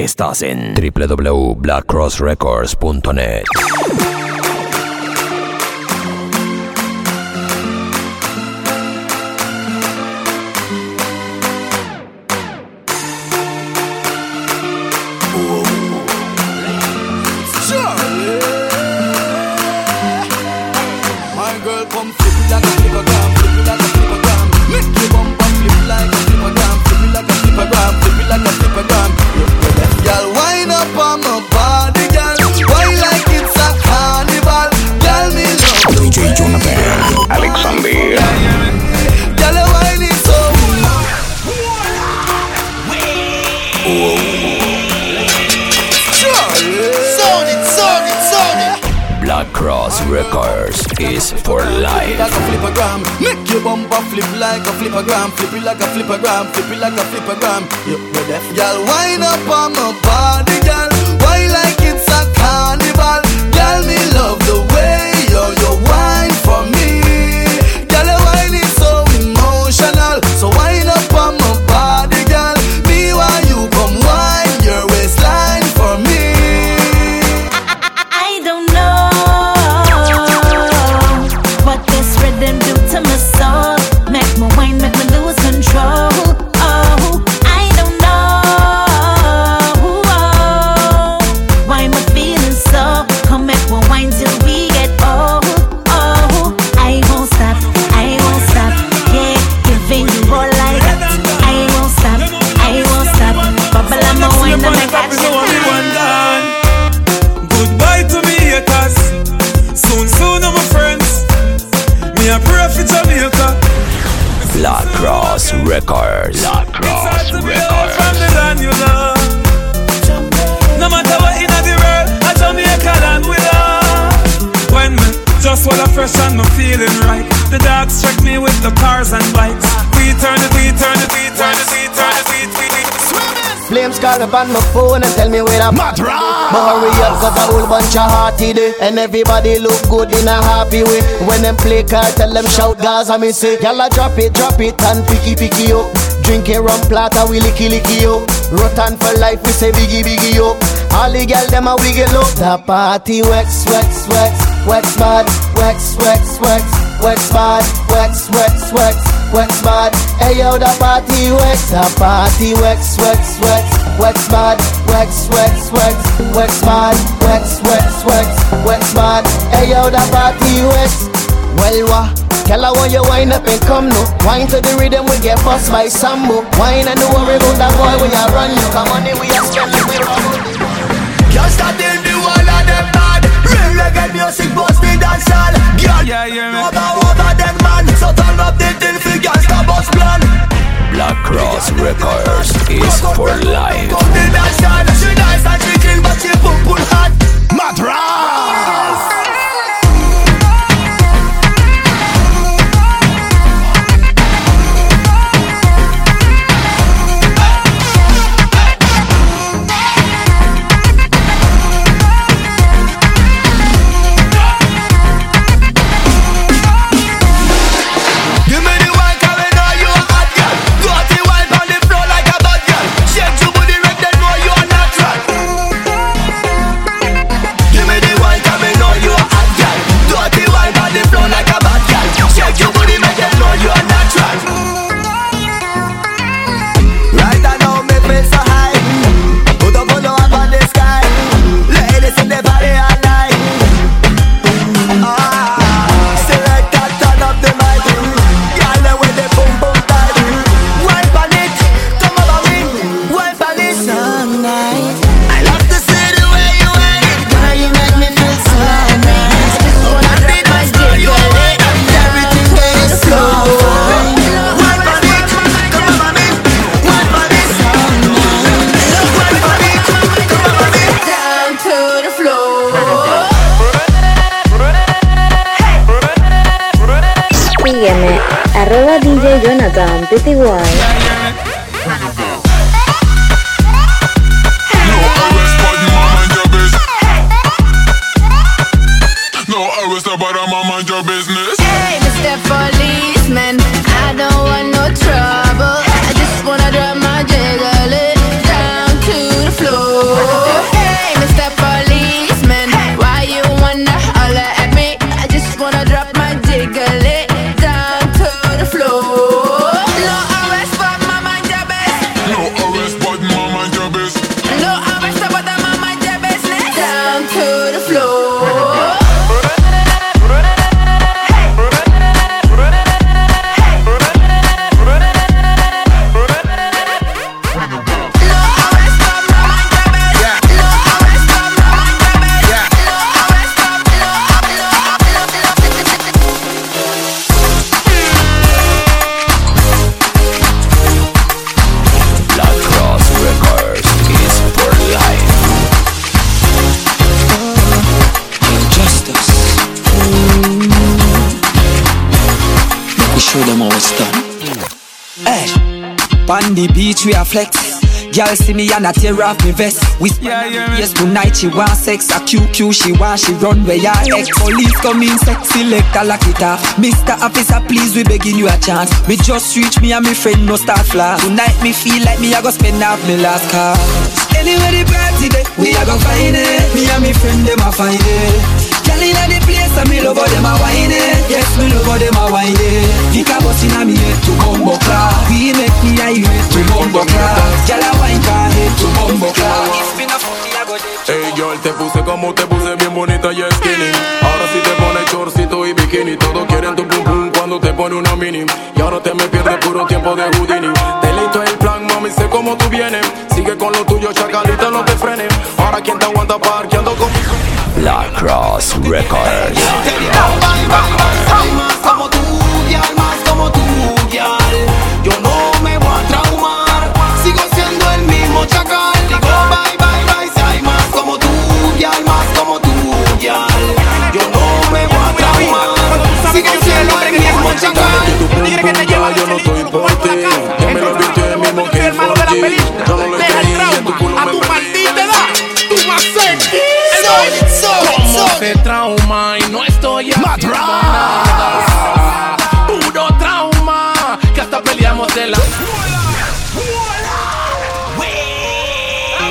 Estás en www.blackcrossrecords.net. gram, flip it like a flipper gram. You, you deaf, y'all a for Jamaica. Black Cross Records. Black It's hard Cross to from the land you love. No matter what in the world, a Jamaica land we love. When me just while I fresh and me feeling right, the dogs check me with the cars and bikes. We turn it, we turn it, we turn it, we turn we we we. Flames call up on my phone and tell me where I'm at. But hurry up, cause a whole bunch of hearty day. And everybody look good in a happy way. When them play card, tell them shout Gaza, me say, Y'all drop it, drop it, and picky picky up. Drinking rum plata, we licky licky up. Rotan for life, we say biggie biggie up. All the girl them a wiggle up. The party wax, wax, wax, wax bad, wax, wax, wax, wax bad, wax, wax, wax, wax bad. Hey yo, the party wax, the party wax, wax, wax, wax bad, wax, wax, wax, wax bad, wax, wax, wax, wax bad. Hey yo, the party wax. Well, wa, tell her when you wind up and come no. Wine to the rhythm, we get bust by Sambo. Wine and don't worry about that boy when you run. You come money we are spending, we run. Can't stop till the one of them bad. Real reggae music bust the dance hall. Girl, Yeah, yeah, man. over over man. Plan. Black Cross Records is for life. Come dance. She nice and she clean, but she pum pum hot. Give we a flex. Girl see me and I tear off me vest. We spend yeah, yeah. yes tonight she want sex. A QQ she want she run where ya ex. Police come in sexy selector lock it off. Mr. Officer please we begging you a chance. Me just reach me and me friend no start flash. Tonight me feel like me I go spend half me last car. Anywhere the party day, we a go find it. Me and me friend them a find it. Girl inna the place and me love how them a whine it. Yes me love how them a whine it. Vika bust inna me head to bumbo clap. We make me irate to bumbo clap. Girl a wine car head to bumbo clap. If me no fuck me a go dead. Hey girl, te puse como te puse bien bonita y skinny. Ahora sí te pone chorcito y bikini. Todos quieren tu pum pum cuando te pone una mini. Y ahora te me pierdes puro tiempo de Houdini. Te listo el plan, mami, sé cómo tú vienes. Sigue con lo tuyo, chacalita, no te frenes. Ahora quien te aguanta parqueando Lacrosse Records. Records. Cómo se trauma y no estoy haciendo nada. Puro trauma, que hasta peleamos de la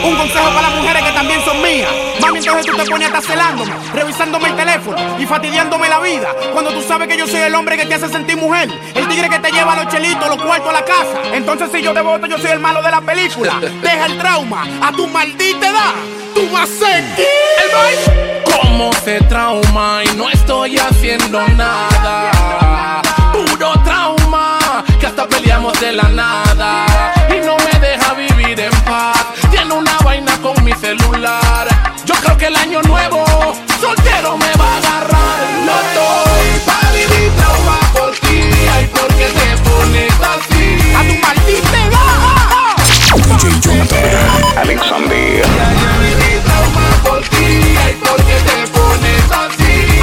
Un consejo para las mujeres que también son mías. Mami, entonces tú te pones hasta celándome, revisándome el teléfono y fastidiándome la vida. Cuando tú sabes que yo soy el hombre que te hace sentir mujer. El tigre que te lleva los chelitos, los cuartos a la casa. Entonces si yo te voto, yo soy el malo de la película. Deja el trauma a tu maldita edad. Tú vas a baile. Cómo se trauma y no estoy haciendo nada. Puro trauma, que hasta peleamos de la nada. Y no me deja vivir en paz una vaina con mi celular. Yo creo que el año nuevo soltero me va a agarrar. No estoy para vivir trauma por ti. Ay, porque te pones así. A tu maldita DJ Jonathan Alexander.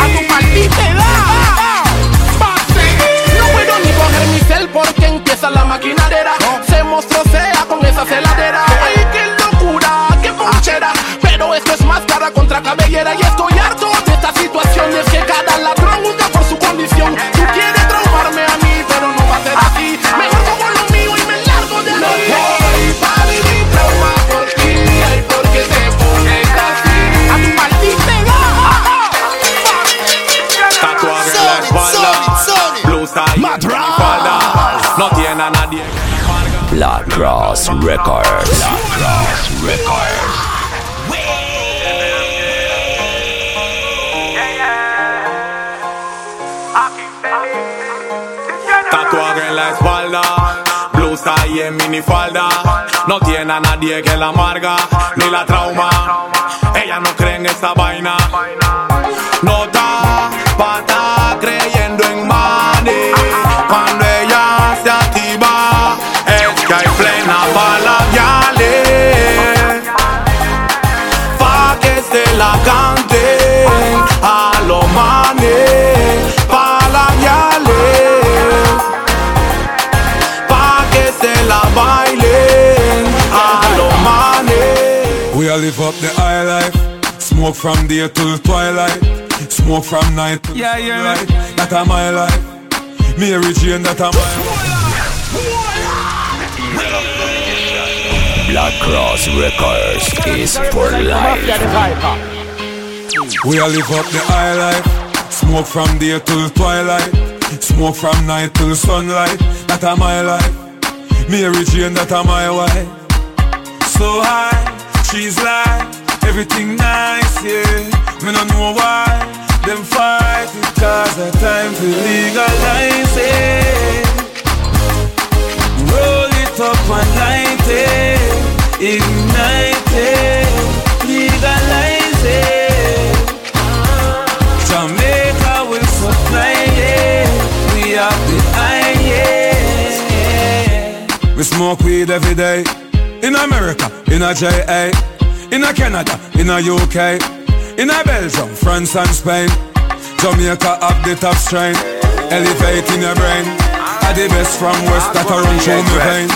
Así. A tu maldita edad. No puedo ni coger mi cel porque empieza la maquinadera. Se mostró sea con esa celadera. Pero esto es máscara contra cabellera Y estoy harto de esta situación ladrón Black Cross Records Black Cross Records Tatuaje en la espalda, blusa y en minifalda. No tiene a nadie que la amarga ni la trauma. Ella no cree en esa vaina. No está pata creyendo en money. Cuando manes. We all live up the high life. Smoke from day till twilight. Smoke from night till yeah, yeah. light. That a my life. Mary Jane, that a my Black Cross Records is for life. We all live up the high life. Smoke from day till twilight. Smoke from night till sunlight. That a my life. Mary Jane, that a my wife. So high, she's like everything nice, yeah. Me no know why them fight it cause the time to legalize it. Roll it up and light it, ignite it, legalize it. Jamaica will supply it. We have the iron, yeah. We smoke weed every day. In America, in a JA, in a Canada, in a UK, in a Belgium, France and Spain. Jamaica have the top strain, elevate in your brain. Are the best from West that are run through my vein.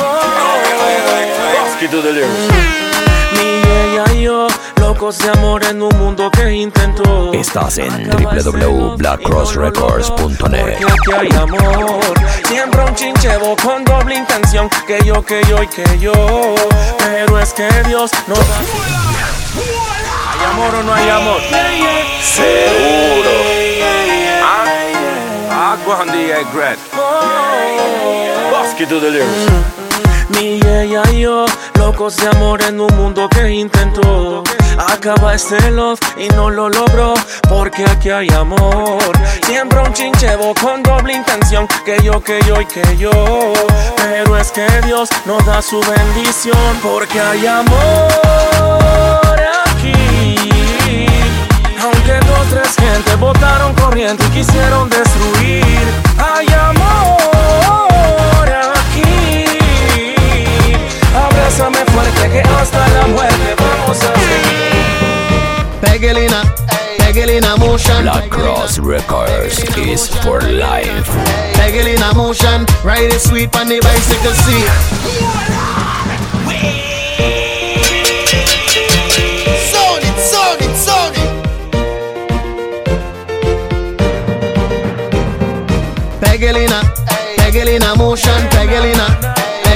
to the lyrics. Locos de amor en un mundo que intentó. Estás en www.blackcrossrecords.net. Aquí hay amor. Siempre un chinchevo con doble intención. Que yo, que yo y que yo. Pero es que Dios no da. ¿Hay amor o no hay amor? Seguro. Agua and the egret. Bosky to the lyrics. Mi ella y yo, locos de amor en un mundo que intentó. Acaba este love y no lo logró Porque aquí hay amor. Siempre un chinchevo con doble intención Que yo, que yo y que yo. Pero es que Dios nos da su bendición Porque hay amor aquí. Aunque dos, tres gente votaron corriente y quisieron destruir Hay amor Abrázame fuerte que hasta la muerte vamos a seguir Pegelina, Pegelina motion. Black Cross Records is for life. Pegelina motion. Ride it sweet on the bicycle seat. Sound it, sound it,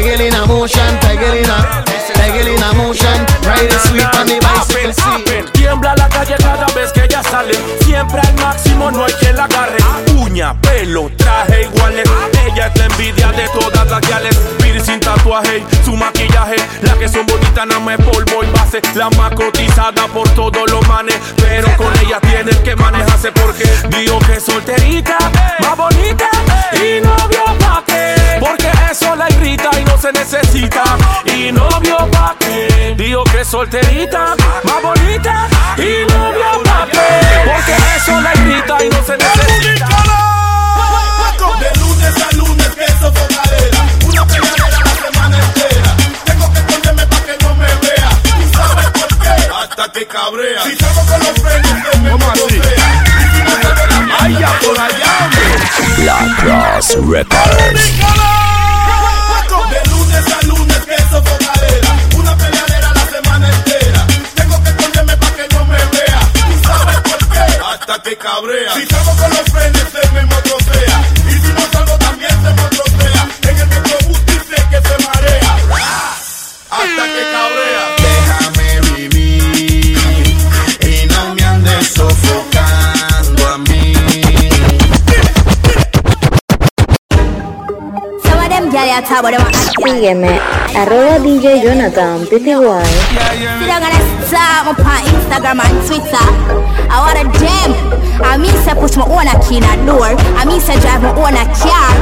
Tiger in a motion, tiger in a, tiger in a motion. Riding it sweet on the bicycle seat. Tiembla la calle cada vez que ella sale. Siempre al máximo, no hay quien la agarre. Uña, pelo, traje iguales. Ella es la envidia de todas las gales. sin tatuaje, su maquillaje. La que son bonitas, no me polvo y base. La más cotizada por todos los manes. Pero con ella tienes que manejarse porque digo que solterita, más bonita. Y novio pa' qué. Porque eso la irrita y no se necesita. Y novio pa' qué. Digo que solterita, más bonita. Y novio pa' qué. Porque eso la irrita y no se necesita. De lunes a lunes Sígueme, arroba DJ Jonathan PTY. Still gonna start up on Instagram and Twitter. I want a gem. I mean say push my own a key in a door. I mean say drive my own a car.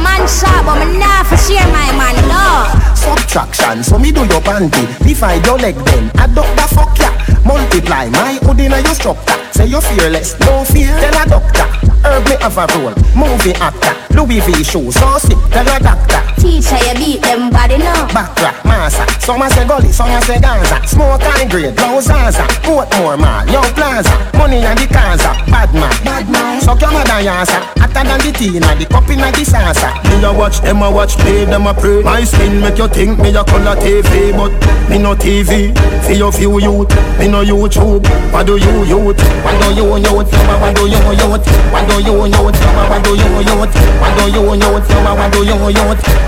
Man shop, but me nah for share my man, no. Subtraction, so me do your panty Divide your leg then, adopt the fuck ya Multiply my hood in your structure Say you're fearless, no fear, tell a doctor Herb me have a role, movie actor Louis V shoes, so sick, tell a doctor Teacher, you beat them body, no. Backtrack, massa Some a say gully, some a say Gaza Smoke high grade, blow Zaza Portmore mall, young plaza Money and the Kaza, bad man, bad man Suck your mother yasa Hotter than the tina, the cup in the salsa Me a watch, them a watch, play, them a pray My skin make you think me a color TV But me no TV, for your few youth Me no YouTube, what do you youth? What do you youth? What do you youth? What do you youth? What do you youth? What do you youth? What do you youth?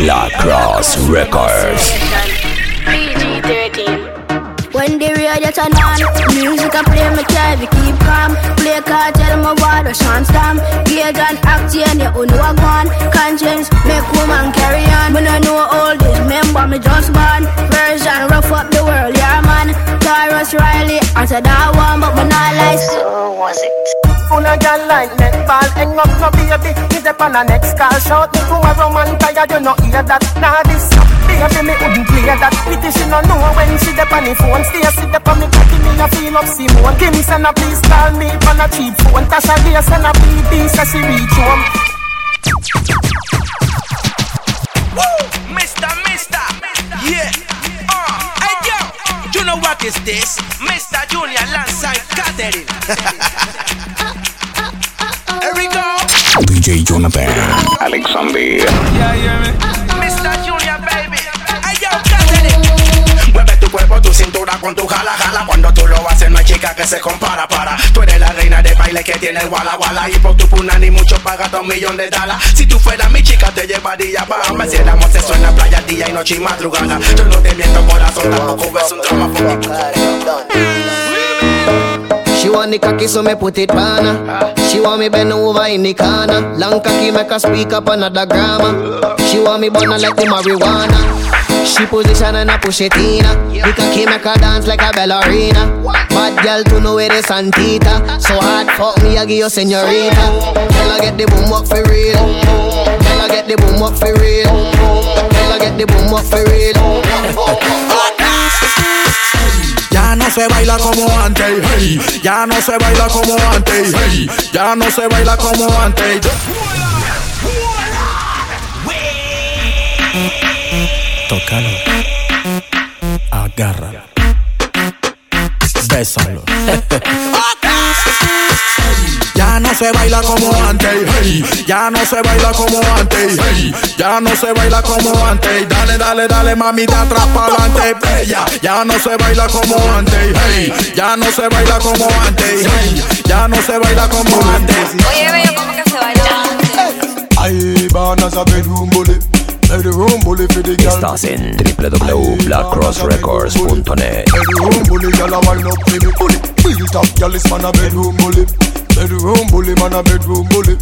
Black Cross Records. When the radio turn on, music I play me carry keep calm. Play card, tell me what the song song. Play gun, act, and you know I gone. Conscience make woman carry on. When I know all this, remember me just born. Version rough up the world, yeah man. Taurus Riley, I said that one, but me not like. So was it? full of girl like netball. Hang up no baby, me dep on a next call. Shout me tomorrow man tired, you no hear that. Nah this, baby me wouldn't play that. Pity she no know when she dep on the phone. Stay sit dep on me cocky, me a feel up Simone. Kim send a please call me on a cheap phone. Tasha Day send a BB so she reach home. Woo! Mister, Mister, yeah. Uh, hey yo, you know what is this? Mr. Junior alongside Catherine. Here we go. DJ Jonathan. Alexander. Yeah, yeah, me. Cuerpo, tu cintura con tu jala jala Cuando tú lo haces no hay chica que se compara para Tú eres la reina de baile que tiene el wala wala Y por tu puna ni mucho paga dos millón de dólares Si tú fueras mi chica te llevaría pa' Me hiciéramos eso en la playa día y noche y madrugada Yo no te miento corazón tampoco es un drama She want the cocky so me put it on. She want me bend over in the corner. Long cocky make her speak up another grammar. She want me burn like the marijuana. She position and I push it in her. The cocky make her dance like a ballerina. Bad girl to know where the Santita. So hard fuck me I give you señorita. Girl I get the boom up for real. Girl I get the boom up for real. Girl I get the boom up for real. Ya no se baila como antes, hey. Ya no se baila como antes, hey. Ya no se baila como antes. Tócalo. Agárralo. Bésalo. Ya no se baila como antes, hey. Ya no se baila como antes, hey. Ya no se baila como antes. Dale, dale, dale, mami, de atrás para adelante, bella. Ya no se baila como antes, hey. Ya no se baila como antes, hey. Ya no se baila como antes. Oye, bello, ¿cómo que se baila antes? Ay, van a saber un bully. Bedroom bully for the girl. Estás en www.blackcrossrecords.net. Bedroom bully, girl, a wine up for me. Bully, built up, girl, is man a bedroom bully. Bedroom bully, man a bedroom bully.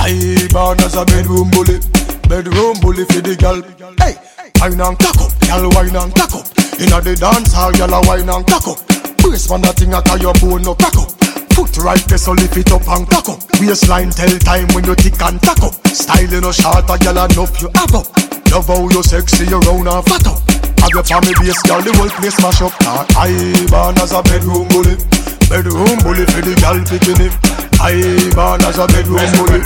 I born as a bedroom bully. Bedroom bully for the girl. Hey, wine and cock up, wine and cock up. Inna the dance hall, a wine and cock up. Brace man, that thing a your bone no crack up. Foot right there, so lift it up and cock up. Waistline tell time when you tick and tack up. Style in a short, a girl enough you have up. Love how you sexy, you round and fat up. Have your family base, girl, the whole place smash up. Nah, I born as a bedroom bully. Bedroom bully for the girl picking it. I born as a bedroom bully.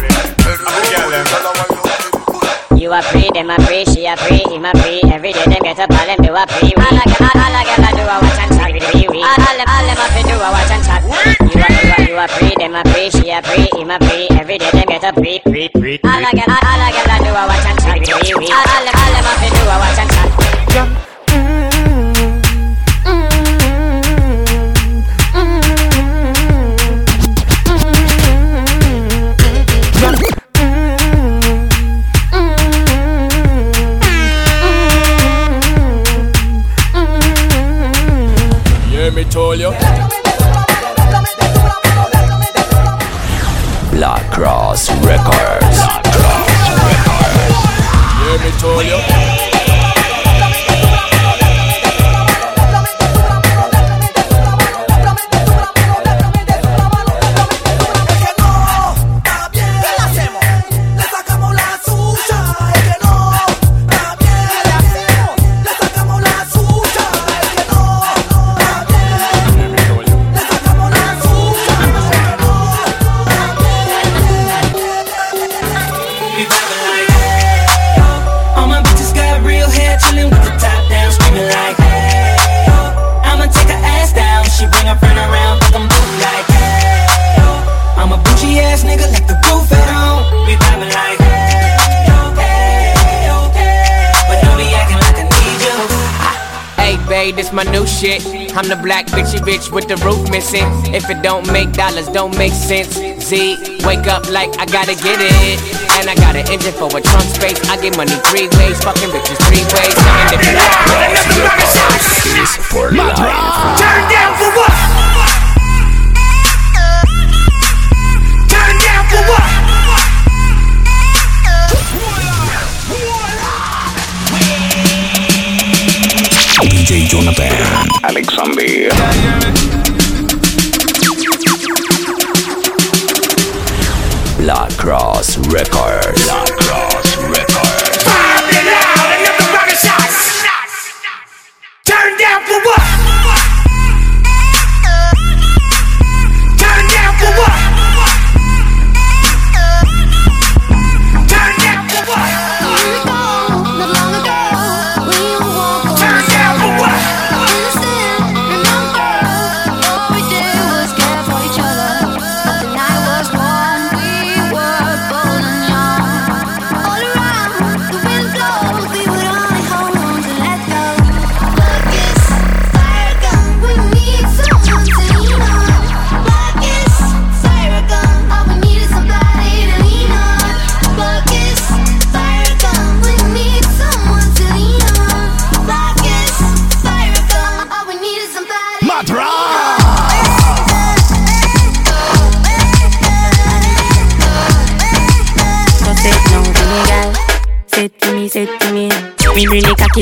You a free, them a free, she a free, him a free. Every day them get up, all them do a free. All a all, all a gyal a do a watch and chat with wee wee. All, all them, all them a fi do a watch and chat. You a, you a pre, them a pre, she a pre, him a pre. Every day them get a pre, pre, pre. All I get, all I get, I do a watch and try. All I. I'm the black bitchy bitch with the roof missing. If it don't make dollars, don't make sense. Z, wake up like I gotta get it. And I got an engine for a trunk space. I get money three ways, fucking bitches three ways. Seven different Is for life. Turn down for what? Turn down for what? Jonathan Alexander. Black Cross Records.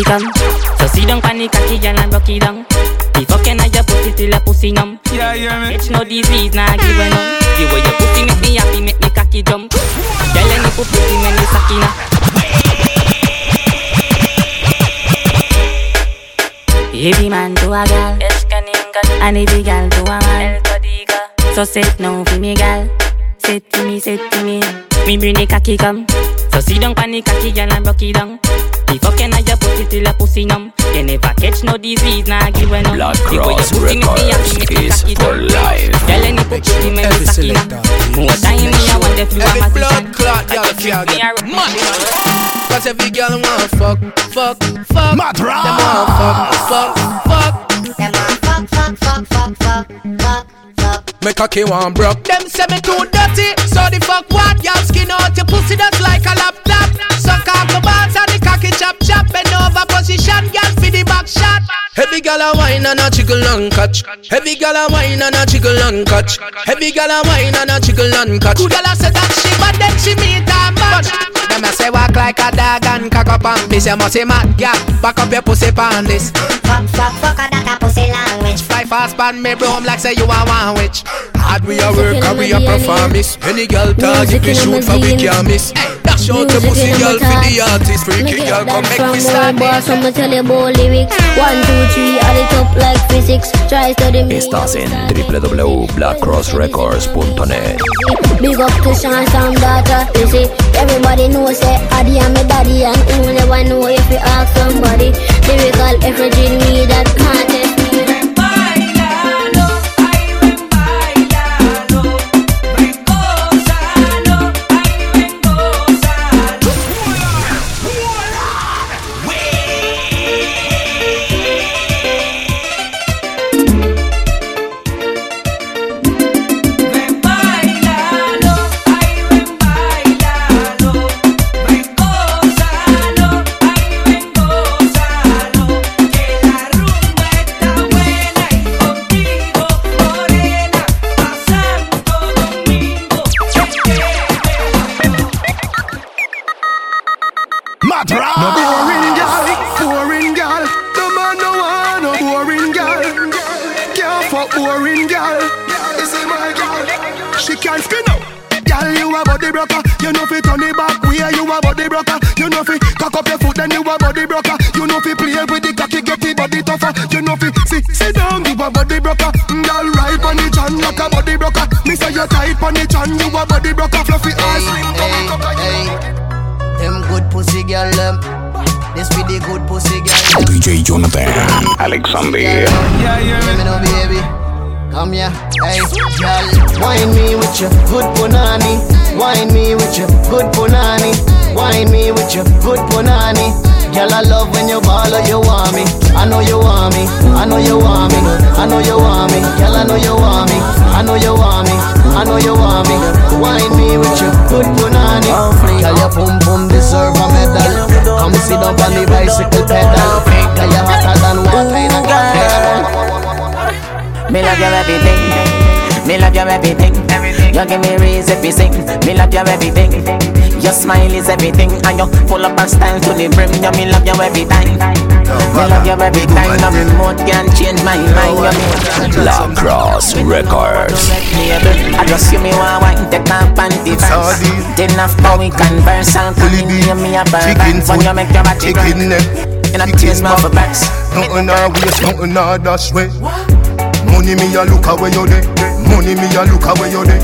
Bring the. So sit down on the cocky, girl, and rock it down. The fucking I your pussy till your pussy numb. Yeah, yeah, man. It's no disease, nah give a none. The way your pussy make me happy, make me cocky jump. Girl, any pussy when you sucky now. Every man to a girl, and every girl to a man. So sit now for me, girl. Sit to me, sit to me. Me bring the cocky come. So sit down on the cocky, girl, and rock it down. The fucking of your pussy till your pussy numb. You never catch no disease, nah give a numb. Black The way your Cross pussy make me happy, me Records cocky is for life. Girl, any pussy make me sucky now. More time me I want the flu Every and blood clot, y'all can't get mad. Cause every girl want fuck, fuck, fuck. Mad Them want fuck, fuck, fuck. Them want fuck, fuck, fuck, fuck, fuck, fuck, fuck. Me cocky one broke. Them say me too dirty, so the fuck what? Y'all skin out your pussy just like a laptop. Suck off the balls and the cocky chop chop. Bend over position, girl for the back shot. Heavy gal a wine and a jiggle and catch. Heavy gal a wine and a jiggle and catch. Heavy gal a wine and a jiggle and catch. Good gal a say that she but then she meet a match. Them a say walk like a dog and cock up and piss. You must say mad gal, back up your pussy pan this. Fuck fuck fuck a that a pussy language. Fly fast pan me broom like say you a one witch. Hard we a work and we a perform this. Any girl target we shoot for we can't miss. Hey, dash out the pussy girl for the artist. Freaky girl come make me start boss, I'ma tell you about lyrics. One, two, three, add it up like physics. Try study me. Estás en www.blackcrossrecords.net. Big up to Sean Sam daughter. You see, everybody knows say Adi and me daddy, and who never know if you ask somebody. Lyrical effigy me that contest. No boring girl, boring girl. No man no want no boring girl. Can't fuck boring girl. You see my girl, she can't spin out. Girl, you a body broker. You know fi turn it back way. You a body broker. You know fi cock up your foot, then you a body broker. You know fi play with the cocky, get the body tougher. You know fi sit sit down, you a body broker. Mm, girl, right on the chan like a body broker. Me say you tight on the chan, you a body broker. Fluffy ass, pussy girl them. This be the good pussy girl. DJ Jonathan Alexander. Yeah, yeah. Let me know, baby. Come here, hey, girl. Wine me with your good punani. Wine me with your good punani. Wine me with your good punani. Girl, I love when you ball or you want me. I know you want me. I know you want me. I know you want me. Girl, I know you want me. I know you want me. I know you want me. Wine me with your good punani. Girl, your pum pum deserve a medal. Come sit up on the bicycle pedal. Girl, you hotter than water in a. Me love your everything. Me Me love your everything. You give me reason to sing. Me love your everything. Your smile is everything, and you full up of style to the brim. You me love you every time. Me love you every time. No remote can change my mind. You La Cross Records. I just see me one wine, take my panty first. Then after we converse, and come in here, me a burn. When you make your body burn. And I taste my for backs. Nothing a waste, nothing a dash way. Money me a look away you there. Money me a look away you there.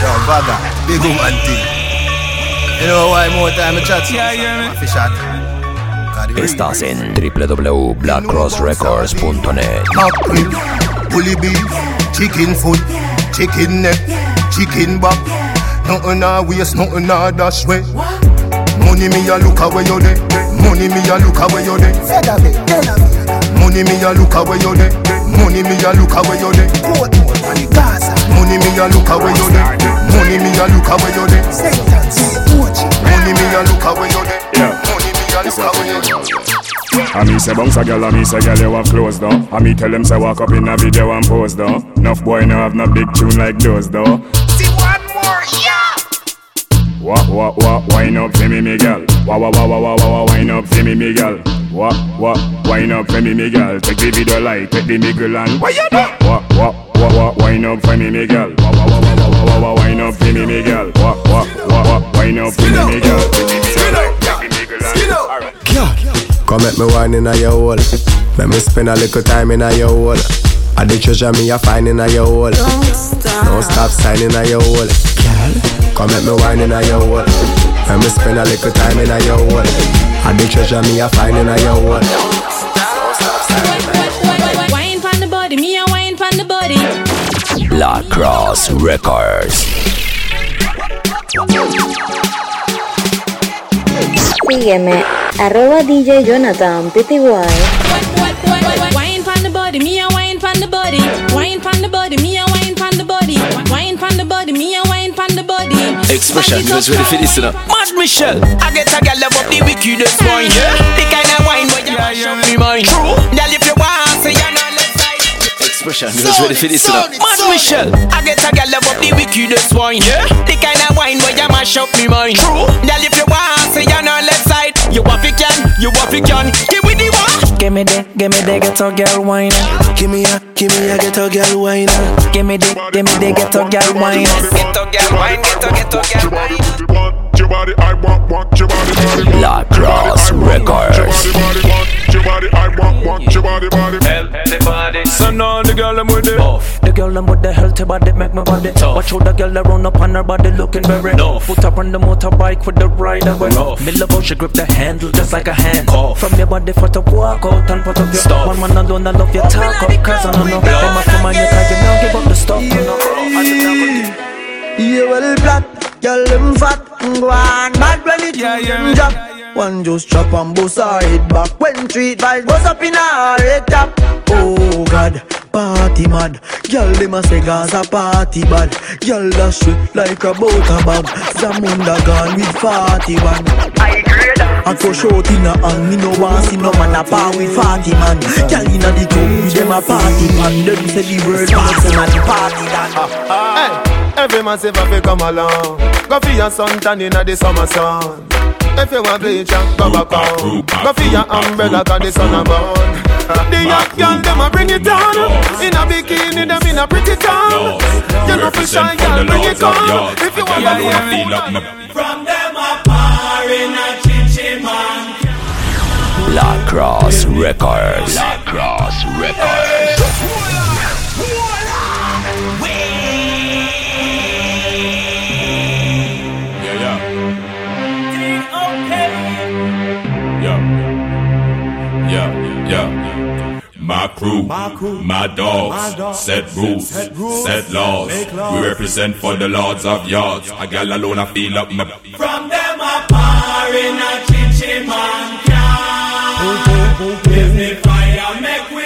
Yo, Vaga, big woman thing. You know why more time I chat? Yeah, yeah, Fish out. Estás en www.blackcrossrecords.net. Mackerel, bully beef, chicken foot, chicken neck, chicken back. Nothing a waste, nothing a dash way. Money me a look away you there. Money me a look away you there. Money me a look away you there. Money me a look away you there. Money me a look away you there. Money me a look away you there. Money me a look away you there. Money me a look away you there. I me say bounce a girl, I me say girl you have clothes though. I me tell them say walk up in a video and pose though. Enough boy no have no big tune like those though. Wah wah wah, wine up for me, me girl. Wah wah wah wah wah wah, wine up for me, me girl. Wah wah, wine up for me, me girl. Take the video like, take the miggle and. Why you do? Wah wah wah wah, wine up for me, me girl. Wah wah wah wah wah wah, wine up for me, me girl. Wah wah wah wah, wine up for me, me girl. Take the video like, take the miggle and. Alright. Come make me wine in a your hole. Make me spend a little time in a your hole. I the treasure me a find in a your hole. Don't stop. Don't stop signing a your hole. Girl, come make me wine in a your hole. Make me spend a little time in a your hole. I the treasure me a find in a your hole. Wine pon the body, me a wine pon the body. La Cross Records. Sígueme, arroba DJ Jonathan PTY. Wine pon the body, me a wine pon the body. Wine pon the body, me a wine pon the body. Wine pon the body, me a wine pon the body. Expression, you was ready for this, you know. Mad Michelle, I get a girl love up the wickedest wine, yeah. The kind of wine where you mash up me mind. True, girl if you want, say you're not left side. Expression, you was ready for this, you know. Mad Michelle, I get a girl love up the wickedest wine, yeah. The kind of wine where you mash up me mind. True, girl if you want, Give me the, give me the ghetto girl wine. Give me a, give me a ghetto girl wine. Give me the, give me the ghetto girl wine. Ghetto girl wine, ghetto ghetto girl wine. Your body, I want, want your body, body. La Cross Records. Your body, I want, want your body, body. Healthy body. So now the girl I'm with it. Off. The girl I'm with the healthy body make my body Tough. Watch how the girl that run up on her body looking very Nuff. Put up on the motorbike with the rider way Nuff. Me love how she grip the handle just like a hand Cough. From your body for to walk out and put up your Stop. One man alone I love your talk up Cause I don't know Them a come on you cause you now give up the stuff you know. Yeah, well, black, girl, them fat, go on, mad when it Yeah, yeah, them drop. One just chop and bust her head back when street vibes bust up in her head top. Oh God, party mad, girl, them a say Gaza party bad. Girl, that shit like a butter bag. Zamunda gone with 41. I agree I go short in a hand, me no want see no man a par with 40 man. Girl inna the club with them a party man. Them say the world pass and the party done. Hey, every man say fi come along. Go for your sun tan inna the summer sun. If you want bleach, ya, go back home. Go for your umbrella 'cause the sun a burn. The young girl them a bring it on. In a bikini, them in a pretty town. You know for shy girl, bring it on. If you want to feel up my From them a par in a chinchin man. La Cross Records. La Cross Records. Yeah. My crew, my, dogs, set rules, set, laws. We represent for the lords of yards. A gal alone, I feel up my. From them a par in a chinchin man can. Give me fire, make we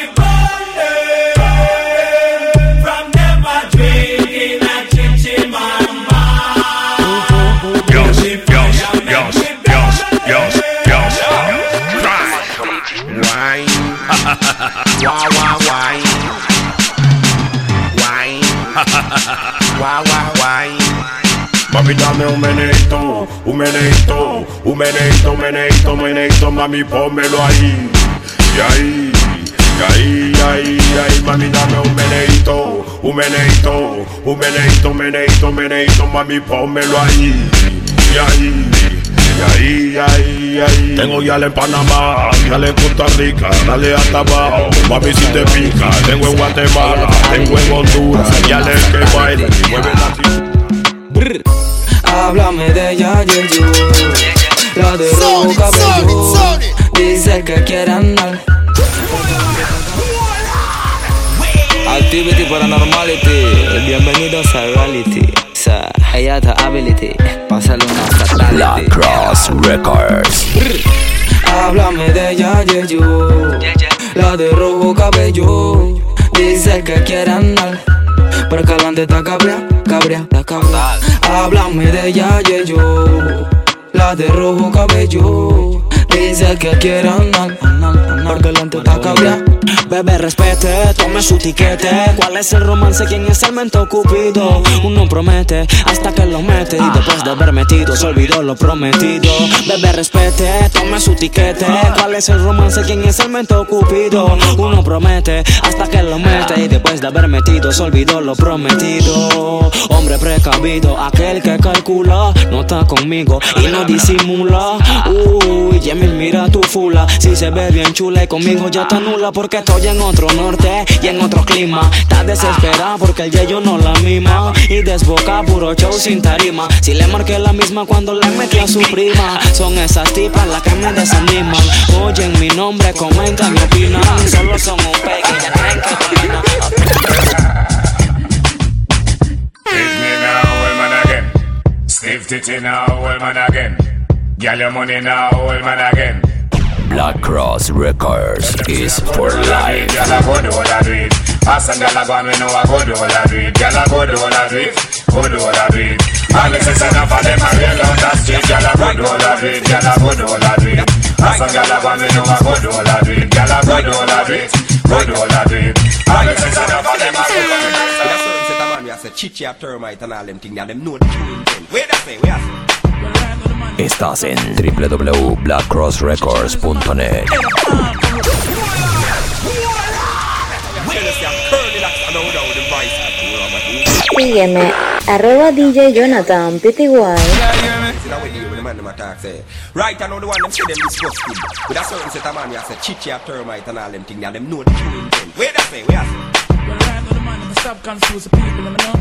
Uau, uau, uai. Uai. Uau, uau. Mami, dame un meneito, un meneito, un meneito, meneito, meneito, mami, pónmelo ahí. E aí, e aí, e aí, e aí, mami, dá-me um meneito, um meneito, um meneito, meneito, meneito, mami, pômelo aí. E aí, y ahí, y ahí, y ahí. Tengo ya en Panamá, dale en Costa Rica, dale hasta abajo, mami, si te pica. Tengo en Guatemala, tengo en Honduras, ya le que baila y mueve la Háblame de ella. La de rojo cabello. Dice que quiere andar. Activity Paranormality, bienvenidos a Reality. Sa, ella da ability, pásale una fatality. La Cross Records. Háblame de ella, yeah, yo. La de rojo cabello. Dice que quiere andar. Pero que adelante está cabrea, cabrea, está cabrea. Háblame de ella, yeah, yo. La de rojo cabello. Dice que quiere andar. Porque adelante está cabrea. Bebé, respete, tome su tiquete. ¿Cuál es el romance? ¿Quién es el mento cupido? Uno promete hasta que lo mete. Y después de haber metido, se olvidó lo prometido. Bebé, respete, tome su tiquete. ¿Cuál es el romance? ¿Quién es el mento cupido? Uno promete hasta que lo mete. Y después de haber metido, se olvidó lo prometido. Hombre precavido, aquel que calcula, no está conmigo y no disimula. Uy, Yemil, mira tu fula. Si se ve bien chula y conmigo ya está nula. Porque estoy en otro norte y en otro clima. Está desesperada porque el yeyo no la mima. Y desboca puro show sin tarima. Si le marqué la misma cuando le metí a su prima. Son esas tipas las que me desaniman. Oyen mi nombre, comentan y opinan. Solo son un pegue, ya creen que now, old man again. Your money now, man again. Black Cross Records is for life. Pass a go and do do do All them a do do Pass and gal know do do do All the six enough them a real out a man a termite and all them them know the intent that that Estás en www.blackcrossrecords.net. Sígueme, arroba DJ Jonathan PTY. See that way deal with the man them attack say. Right, I know the one them say them discuss good. With a certain set of man, you say chichi a termite and all them thing, and them know the true intent. Wait a say, wait a say. Well, I know the man in the stop confuse the people, you know.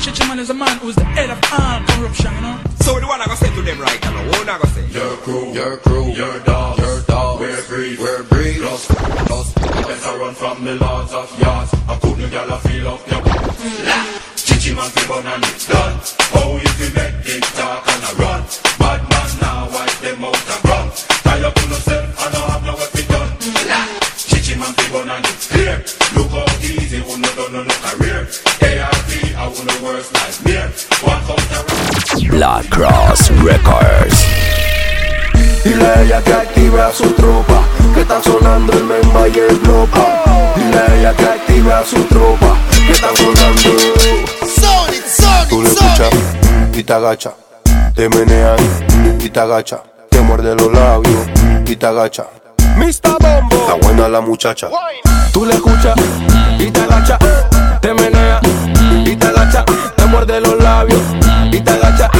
Chichi man is a man who's the head of all corruption, you know. So the one I go say to them right now, what I go say? Your crew, your crew, your dogs, your dogs. We're breed, we're breed. Lost, lost. Better run from the lords of yards. I couldn't get a feel of your. Mm. Chichi man bun and it's done. Cross Records. Dile a ella que active a su tropa, que está sonando el Memba y el Blopa. Dile a ella que active a su tropa, que está sonando. Tú le escuchas y te agacha, te menean y te agacha, te muerde los labios y te agacha. Mr. Bombo, está buena la muchacha. Tú le escuchas y te agacha, te menea y te agacha, te muerde los labios y te agacha.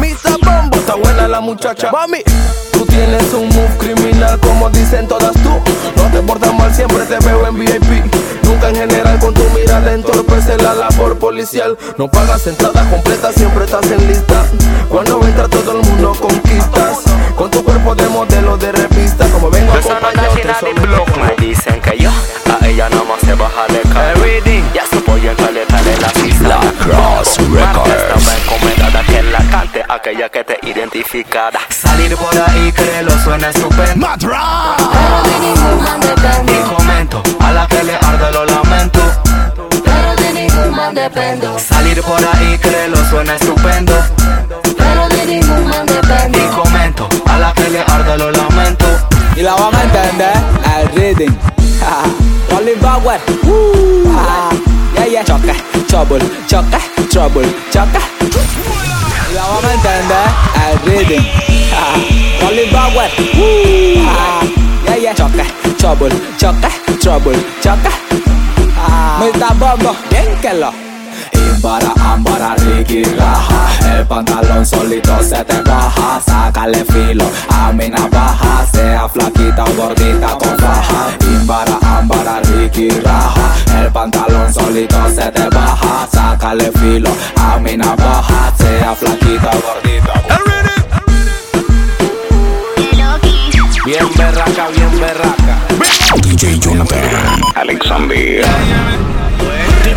Misa Bombo, está buena la muchacha. Mami, tú tienes un move criminal como dicen todas tú. No te portas mal, siempre te veo en VIP. Nunca en general con tu mirada entorpece la labor policial. No pagas entrada completa, siempre estás en lista. Cuando entra todo el mundo conquistas. Con tu cuerpo de modelo de revista, como vengo sobre- Me dicen que yo a ella no más se baja de cara. Ya se en caleta de la Records. Esta encomendada que la cante aquella que te identificara. Salir por ahí créelo suena estupendo. Pero de ningún man dependo. Y comento a la que le arde lo lamento. Pero de ningún man dependo. Salir por ahí créelo suena estupendo. Pero de ningún man dependo. Y comento a la que le arde lo lamento. Y la van a entender el reading. Rolling Power. Trouble, choca, trouble, choca. La vamos a entender, el rhythm. Rolling backward, woo. Ah, yeah, yeah. Choca, trouble, choca, trouble, choca. Ah, Mr. Bombo, bien que lo. Imbara, ambara, Ricky, raja El pantalón solito se te baja. Sácale filo a mi navaja. Sea flaquita o gordita con faja. Imbara, ambara, Ricky, raja El pantalón solito se te baja. Sácale filo a mi navaja. Sea flaquita o gordita. Bien berraca, bien berraca. DJ Jonathan. Alexander.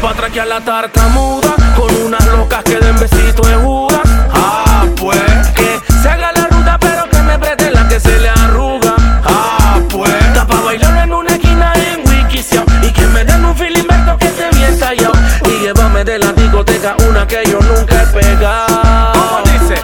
Tipo atraque la tartamuda Con unas locas que den besitos de Judas Ah, pues Que se haga la ruta pero que me preste la que se le arruga. Ah, pues Está pa' bailar en una esquina en Wikisio Y que me den un filimberto que esté bien tallado Y llévame de la discoteca una que yo nunca he pegado.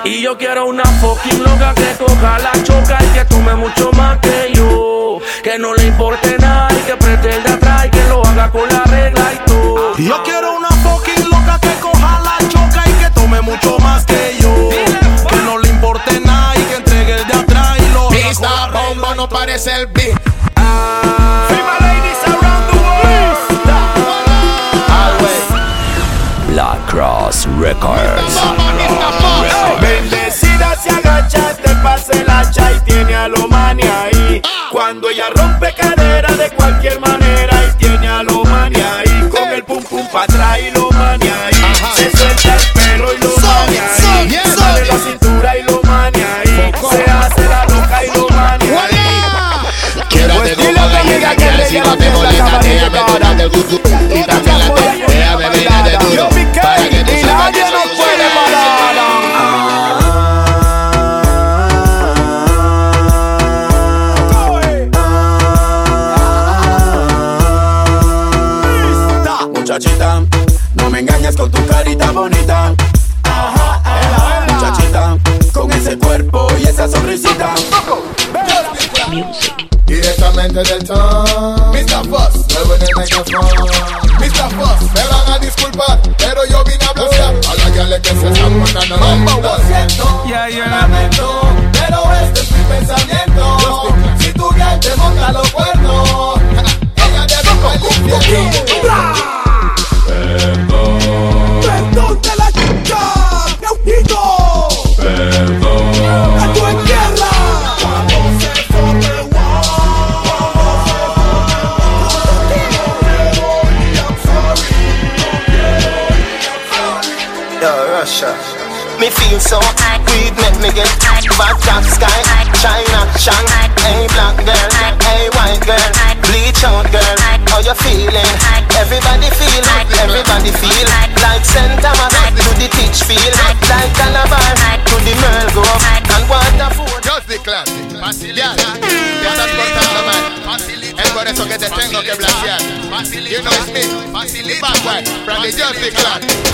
Y yo quiero una fucking loca que coja la choca Y que tome mucho más que yo Que no le importe nada y que preste el de atrás Y que lo haga con la regla y todo Yo quiero una fucking loca que coja la choca y que tome mucho más que yo. Que no le importe nada y que entregue el de atrás y lo haga con la bombo no parece el beat. Black Cross Records. Bendecida se agacha, te pase el hacha y tiene a lo mania ahí. Cuando ella rompe cadera de cualquier manera y tiene a lo mania ahí. Con el pum pum pa' atrás y lo mania ahí. Se suelta el pelo y lo mania ahí. Sale la cintura y lo ahí. Se hace la loca y lo mania ahí. Quédate Pues dile a tu amiga que le tomar del gusto. Y también la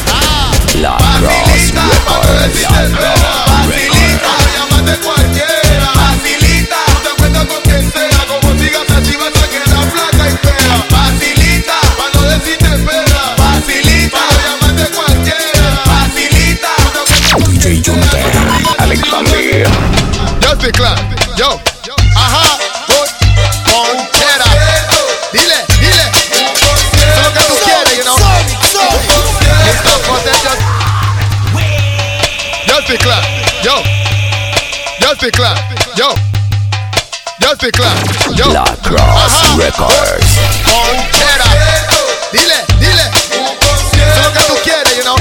Ah Black Cross Records. Facilita, Just clan, yo. Just the clan, yo. Just the clan, yo. Black Cross Records. Ponchera. Dile, dile. Es lo que tú quieres, you know.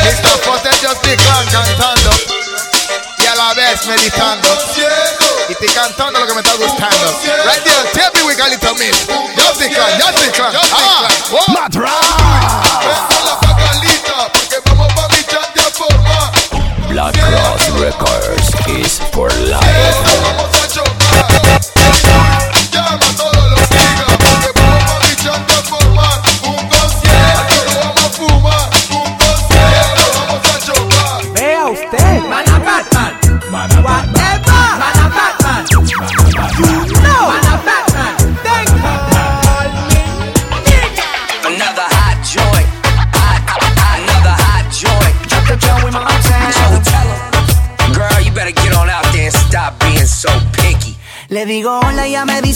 Mr. Potter, just the clan cantando. Y a la vez meditando. Y estoy cantando lo que me está gustando. Right there, tell me we got little miss. Just the clan, just the clan. Ah, wow. Black Cross Records is for life.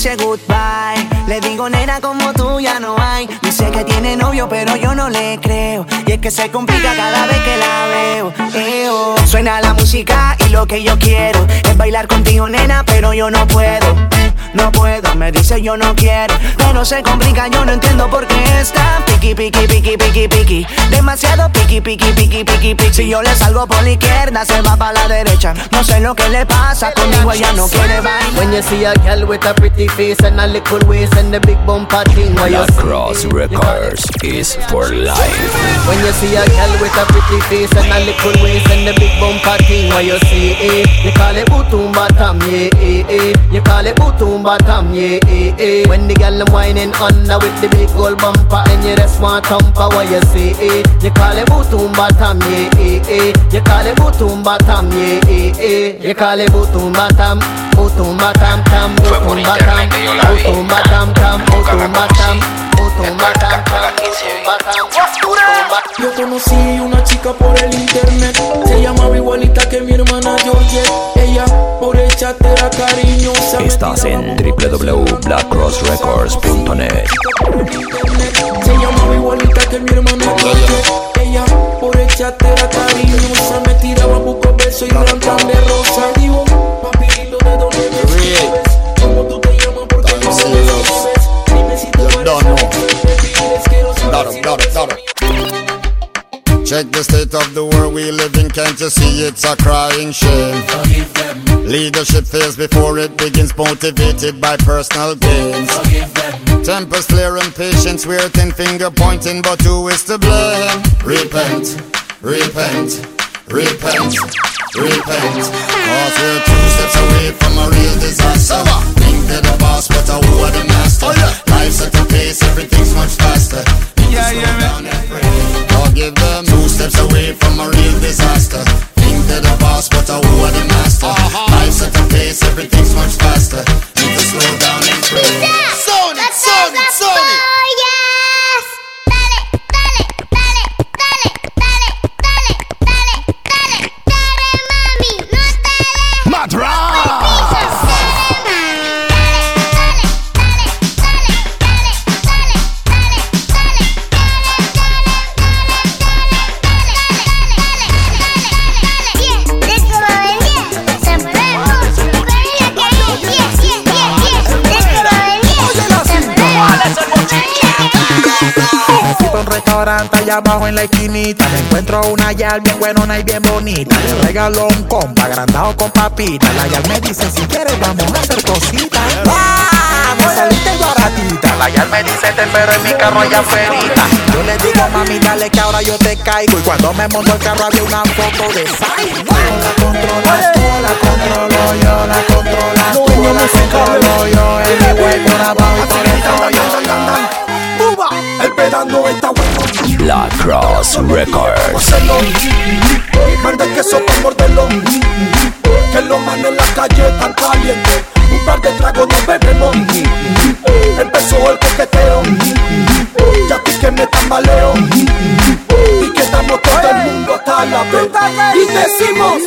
Goodbye. Le digo, nena, como tú ya no hay. Dice que tiene novio, pero yo no le creo. Y es que se complica cada vez que la veo. Eo. Suena la música y lo que yo quiero es bailar contigo, nena, pero yo no puedo. No puedo, me dice yo no quiero. Pero se complica, yo no entiendo por qué está piqui, piqui, piqui, piqui, piqui. Demasiado piqui, piqui, piqui, piqui, piqui. Si yo le salgo por la izquierda, se va para la derecha. No sé lo que le pasa, conmigo ella no quiere bailar. When you see a girl with a pretty face and a little waist and the big bumper thing, what you Cross Records is for life. When you see a girl with a pretty face and a little waist and the big bumper thing, what you see eh? You call it utumba tam, yeah, eh, eh. You call it utumba tam, yeah, eh, eh. When the girl whining under with the big gold bumper and you just want what you see eh? You call it utumba tam, yeah, eh, eh. You call it utumba tam, yeah, eh, eh. You call it utumba tam, utumba tam tam, utumba tam, utumba tam tam, utumba tam, utumba tam tam, utumba tam. Yo conocí una chica por el internet Se llamaba igualita que mi hermana Georgette Ella por echarte era cariñosa Estás en www.blackcrossrecords.net. Se llamaba igualita que mi hermana Ella por echarte era cariñosa Me tiraba buco beso y gran de rosa Digo, papito de dónde me ¿Cómo tú te llamas? Porque no me Dime si Don't know. Check the state of the world we live in, can't you see it's a crying shame? Leadership fails before it begins, motivated by personal gains. Tempers flare and patience wear thin finger pointing, but who is to blame? Repent, repent, repent, repent. Cause we're two steps away from a real disaster. Think they're the boss, but I who are the master? Oh, Life's at a pace, everything's much faster. Yeah, yeah, I'll give them disaster. Think they're the boss, but I who are the master? Uh-huh. Life's at a pace, everything's much faster. Need to slow down and pray. Abajo en la esquinita. Me encuentro una yal bien buenona y bien bonita. Le regalo un compa agrandado con papita. La yal me dice, si quieres vamos a hacer cositas. ¡Ah! Me saliste baratita. La yal me dice, te espero en mi carro allá afuera. Yo le digo, mami, dale que ahora yo te caigo. Y cuando me monto el carro había una foto de Sai. La controlas tú, la controlo yo, la controlas tú, la controlo yo. Mi güey por abajo y el. El verano está bueno. Black Cross Records. El queso pa' morderlo. Que los manos en la calle están calientes. Un par de tragos nos bebemos. Empezó el coqueteo. Ya aquí que me tambaleo. Y quedamos todo el mundo hasta la vez. Y decimos.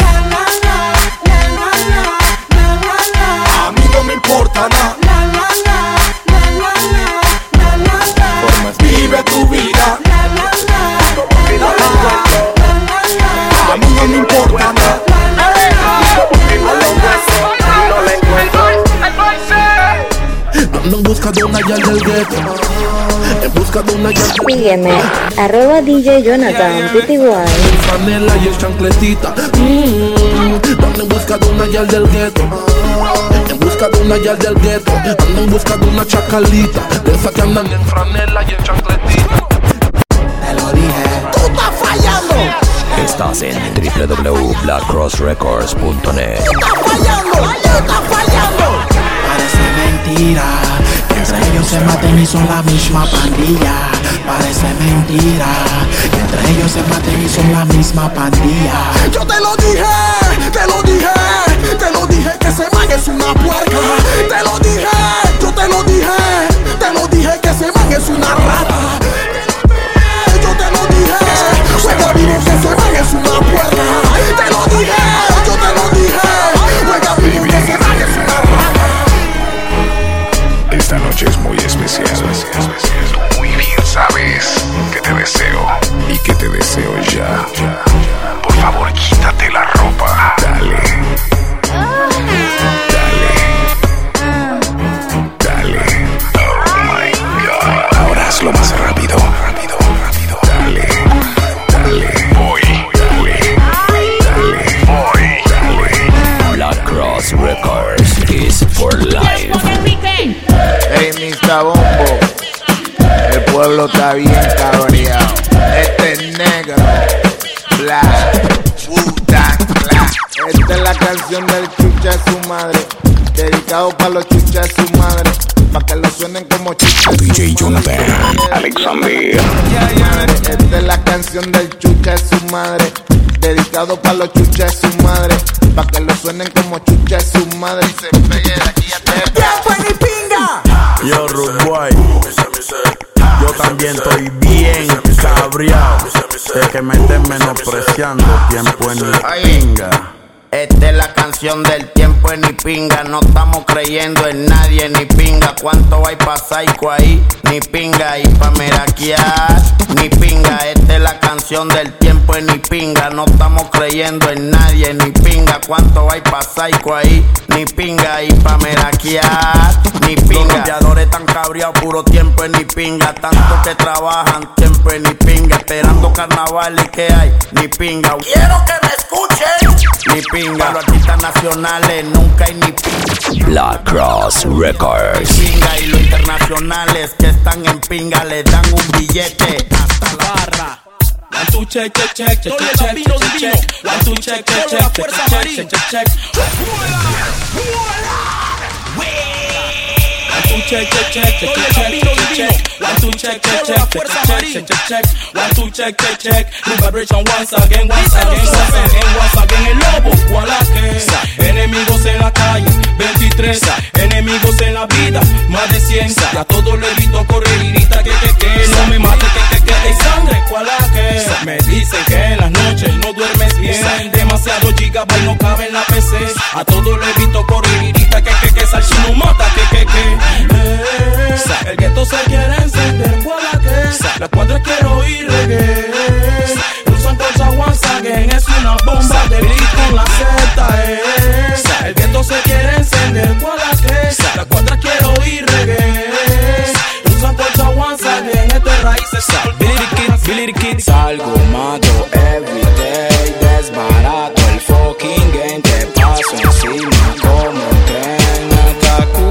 A mí no me importa nada. En. En Sígueme, arroba DJ Jonathan PTY. Panela y el chancletita. Mm, Ando en busca de una yal del gueto. En busca de una yal del gueto. Ando en busca de una chacalita. De que andan en franela y en chancletita. www.blackcrossrecords.net. Estás fallando. Tú estás fallando. Parece mentira que entre ellos se maten y son la misma pandilla. Parece mentira que entre ellos se maten y son la misma pandilla. Yo te lo dije, te lo dije, te lo dije que ese man es una puerca. Te lo dije, yo te lo dije, te lo dije que ese man es una rata. Juega que ese man es una puerca. Te lo dije, yo te lo dije, juega que ese man es una rata. Esta noche es muy especial. Tú muy bien sabes que te deseo y que te deseo ya. Por favor, quítate la ropa. Dale. Dale. Dale. Oh. Ahora hazlo más rápido. Rápido, rápido. Mr. Bombo. El pueblo está bien cabreado. Este es negro. Black. Wu-Tang Clan. Esta es la canción del chucha de su madre. Dedicado para los chuchas de su madre. Para que lo suenen como chuchas de DJ Jonathan. Alexander. Esta es la canción del chucha de su madre. Dedicado para los chuchas de su madre. Para que lo suenen como chuchas de su madre. Y se pegue de aquí a Yo, Rude Boy. Yo también estoy bien cabreado de que me estén menospreciando tiempo en mi pinga. Esta es la canción del tiempo en ni pinga. No estamos creyendo en nadie ni pinga. ¿Cuánto hay pa' psycho ahí? Ni pinga. Y pa' meraquear, ni pinga. Esta es la canción del tiempo en ni pinga. No estamos creyendo en nadie ni pinga. ¿Cuánto hay pa' psycho ahí? Ni pinga. Y pa' meraquear, ni pinga. Los tan cabreados, puro tiempo en ni pinga. Tanto que trabajan, tiempo en ni pinga. Esperando carnavales que hay, ni pinga. Quiero que me escuchen. Ni pinga, los artistas nacionales nunca hay ni pinga. Black Cross Records. Pinga y los internacionales que están en pinga le dan un billete hasta la barra. One, two, check, check, check, check, check, check, check, check. One, two, check, check, check, check, check, check, check, check two, check, check, check, check, check, check, check. One, two, check, check, check, check, check, check, check. One, two, check, check, check. New vibration once again, once again, once again, once again. El lobo, ¿cuál que? Enemigos en la calle, 23. Enemigos en la vida, más de 100. A todos le evito correr, grita que, que, que. No me mate, que, que. Me dicen que en las noches no duermes bien. Demasiado gigabyte no cabe en la PC. A todos le evito grita que, que, que. Salchi no mata, que, que, que. Eh, el gueto se quiere encender, Gualaque. La cuadra quiero oír reggae. Usan colcha once again, es una bomba de beat con la Z, eh. El viento se quiere encender, Gualaque. La cuadra quiero oír reggae. Usan colcha once again, esto. Billy the Kid, Billy the Kid Salgo, mato, everyday Desbarato el fucking game Te paso encima como un tren Ataku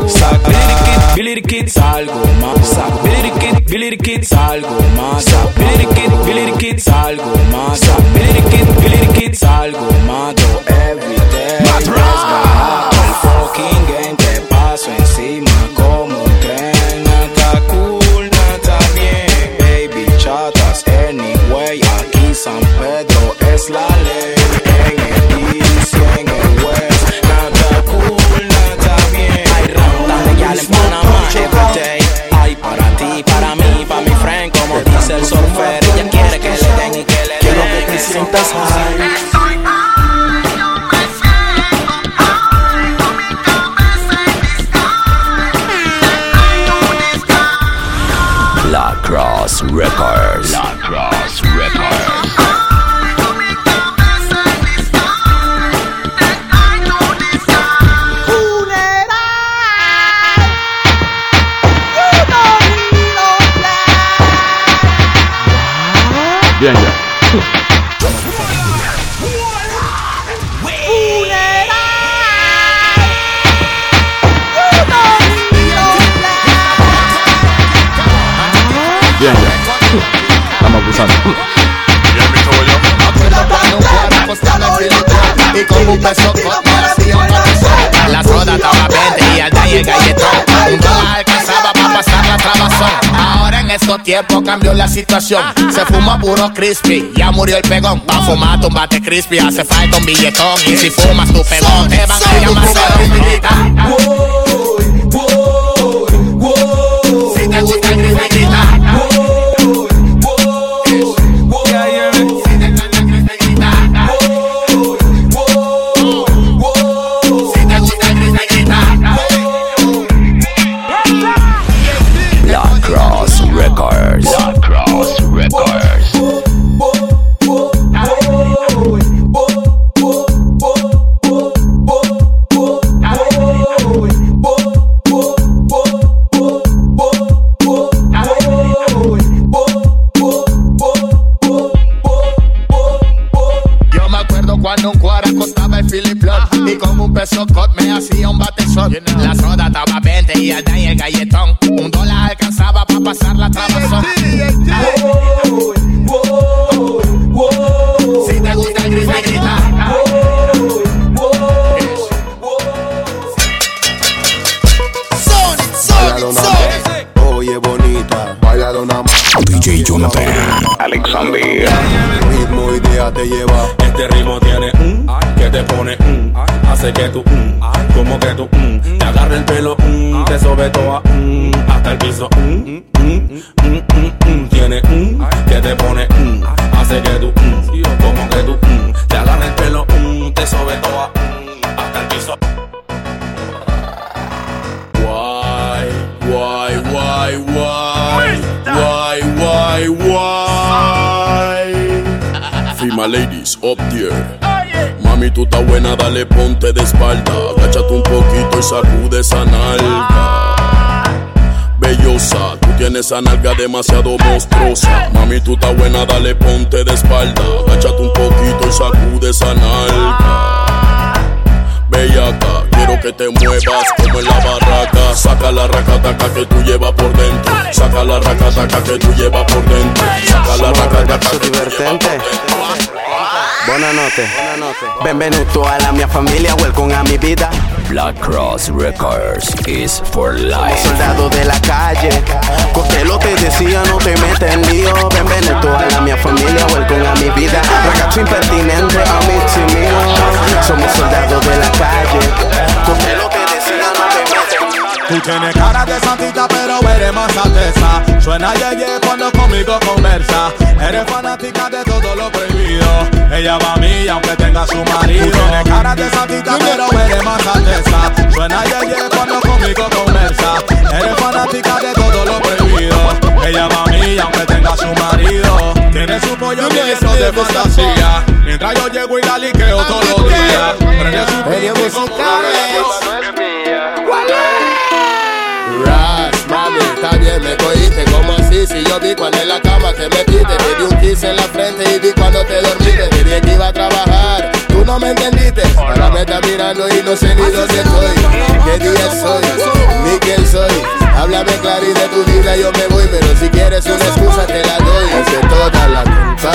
Billy the Kid, Billy the Kid Salgo, mato Billy the Kid, Billy the Kid Salgo, mato Billy the Kid, Billy the Kid Salgo, mato Billy the Kid, Billy the Kid Salgo, Tiempos cambió la situación. Se fuma puro crispy, ya murió el pegón. Pa' fumar un bate crispy hace falta un billetón. Y si fumas tu pegón te van a llamar Records. De espalda. Agáchate un poquito y sacude esa nalga. Bellosa, tú tienes esa nalga demasiado monstruosa. Mami, tú estás buena, dale ponte de espalda. Agáchate un poquito y sacude esa nalga. Bellaca, quiero que te muevas como en la barraca. Saca la racataca que tú llevas por dentro. Saca la racataca que tú llevas por dentro. Saca la racataca que tú llevas por dentro. Buonanotte. Benvenuto a la mia familia, welcome a mi vida. Black Cross Records is for Como life. soldado de la calle, Costello te decía no te metes en lío. Benvenuto a la mia familia, welcome a mi vida. Ragazzo impertinente, amici mío. Somos soldados de la calle, Costello Tú tienes cara de santita, pero eres más alteza. Suena yeye cuando conmigo conversa. Eres fanática de todo lo prohibido. Ella va a mí, aunque tenga su marido. Tú tienes cara de santita, pero eres más alteza. Suena yeye cuando conmigo conversa. Eres fanática de todo lo prohibido. Ella va a mí, aunque tenga su marido. Tiene su pollo lleno de fantasía. Mientras yo llego y la liqueo todos los días. Prende su pico Mami, está bien, me cogiste. Como así Si yo vi cuando en la cama que me piste Te di un kiss en la frente y vi cuando te dormiste. Te dije que iba a trabajar, tú no me entendiste. Ahora me estás mirando y no sé ni dónde estoy. ¿Qué día soy? Ni quién soy. Háblame claro y de tu vida yo me voy Pero si quieres una excusa te la doy. Es que toda la culpa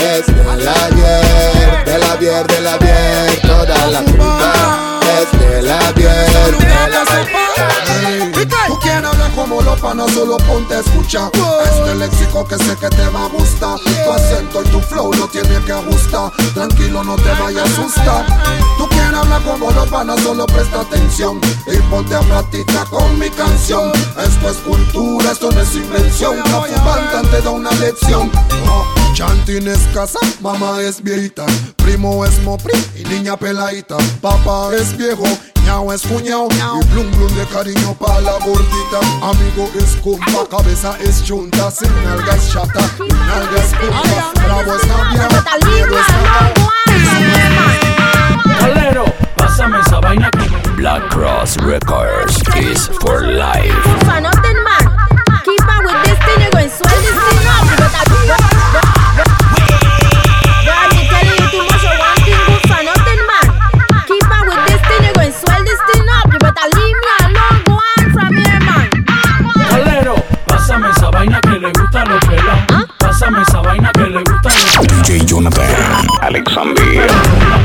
es de la ayer De la ayer, de la ayer. Toda la culpa es de la ayer de la Tú quieres hablar como los panas, solo ponte a escuchar. Este léxico que sé que te va a gustar. Tu acento y tu flow no tiene que ajustar. Tranquilo, no te vayas a asustar. Tú quieres hablar como los panas, solo presta atención. Y ponte a practicar con mi canción. Esto es cultura, esto no es invención. La fumante te da una lección. Oh, Chantín es casa, mamá es viejita. Primo es mopri y niña peladita. Papá es viejo Ñao es cuñao. Y blum blum de cariño pa' la gordita. Amigo es compa, cabeza es chunta. Sin nalgas chata, y nalgas punta Bravo es Navidad, Calero, pásame esa vaina que Black Cross Records is for life. For nothing, man. Keep on with this thing, you're going to swell this thing up. You better do Girl, me telling you too much of one thing, good for nothing, man. Keep on with this thing, you're going to swell this thing up. You better leave me alone, go on from here, man. Calero, pásame esa vaina que le gusta a los pelados. Pásame esa vaina que le gusta los pelados. DJ Jonathan. Alexander.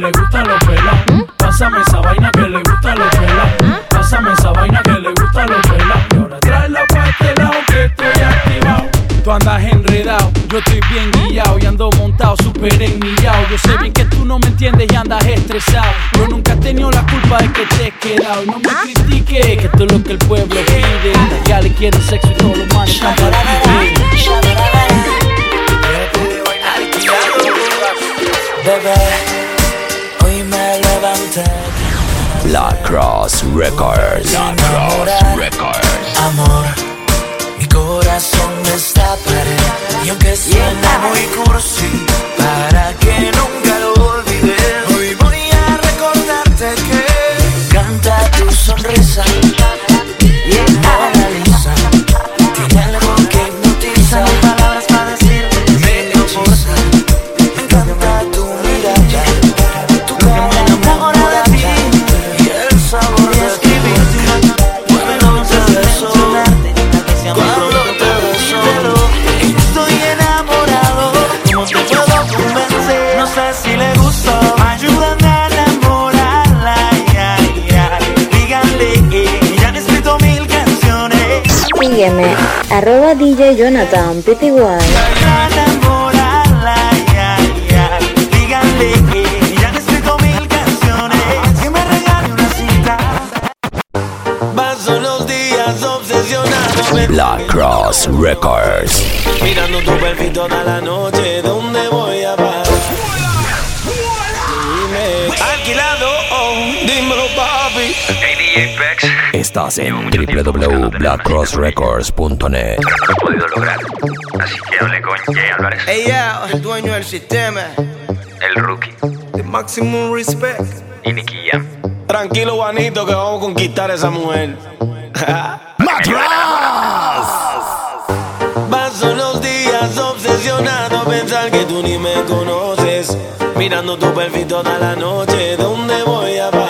Le gusta los pelados. Pásame esa vaina que le gusta los pelados. Pásame esa vaina que le gusta los pelados. Y ahora trae la parte lado que estoy activado. Tú andas enredado, yo estoy bien guiado y ando montado súper enmillado. Yo sé bien que tú no me entiendes y andas estresado. Yo nunca he tenido la culpa de que te he quedado. No me critiques, que esto es lo que el pueblo pide. Ya le quieren sexo y todos los manes están para. Bebé, La Cross Records. La Cross Records. Amor, mi corazón está pared. Y aunque suena muy cursi, para que no sígueme, arroba DJ Jonathan, Pty. Black Cross Records. Mirando tu perfil toda la noche, ¿dónde voy a parar? Dime, alquilado, oh, dímelo papi. Hey, Estás en www.blackcrossrecords.net. Pero no he podido lograr, así que hablé con Jay Álvarez. Ella el dueño del sistema. El rookie. De máximo respect. Y Nicky Jam. Tranquilo, Juanito, que vamos a conquistar a esa mujer. ¡Matras! Paso los días obsesionado a pensar que tú ni me conoces. Mirando tu perfil toda la noche, ¿dónde voy a parar?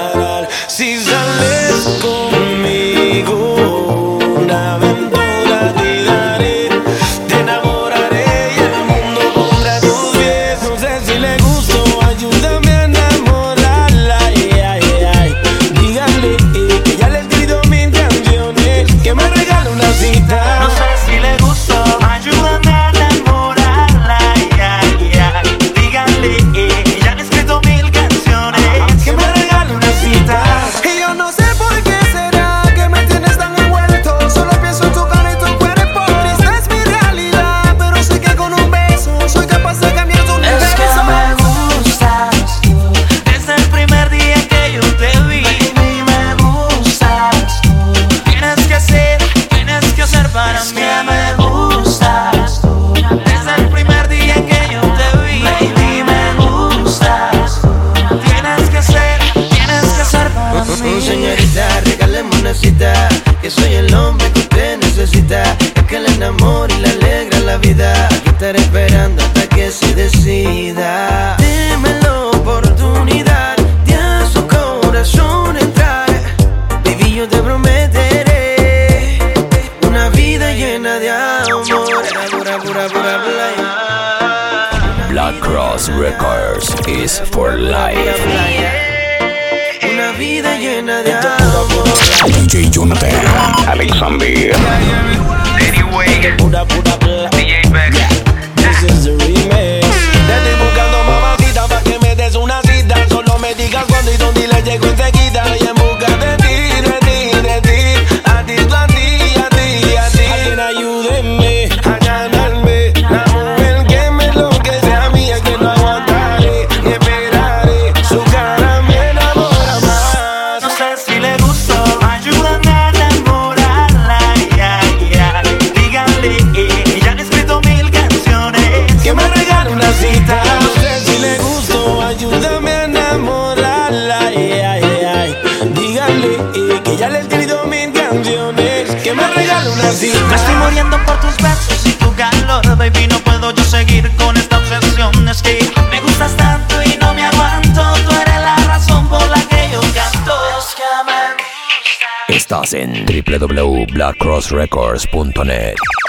en www.blackcrossrecords.net.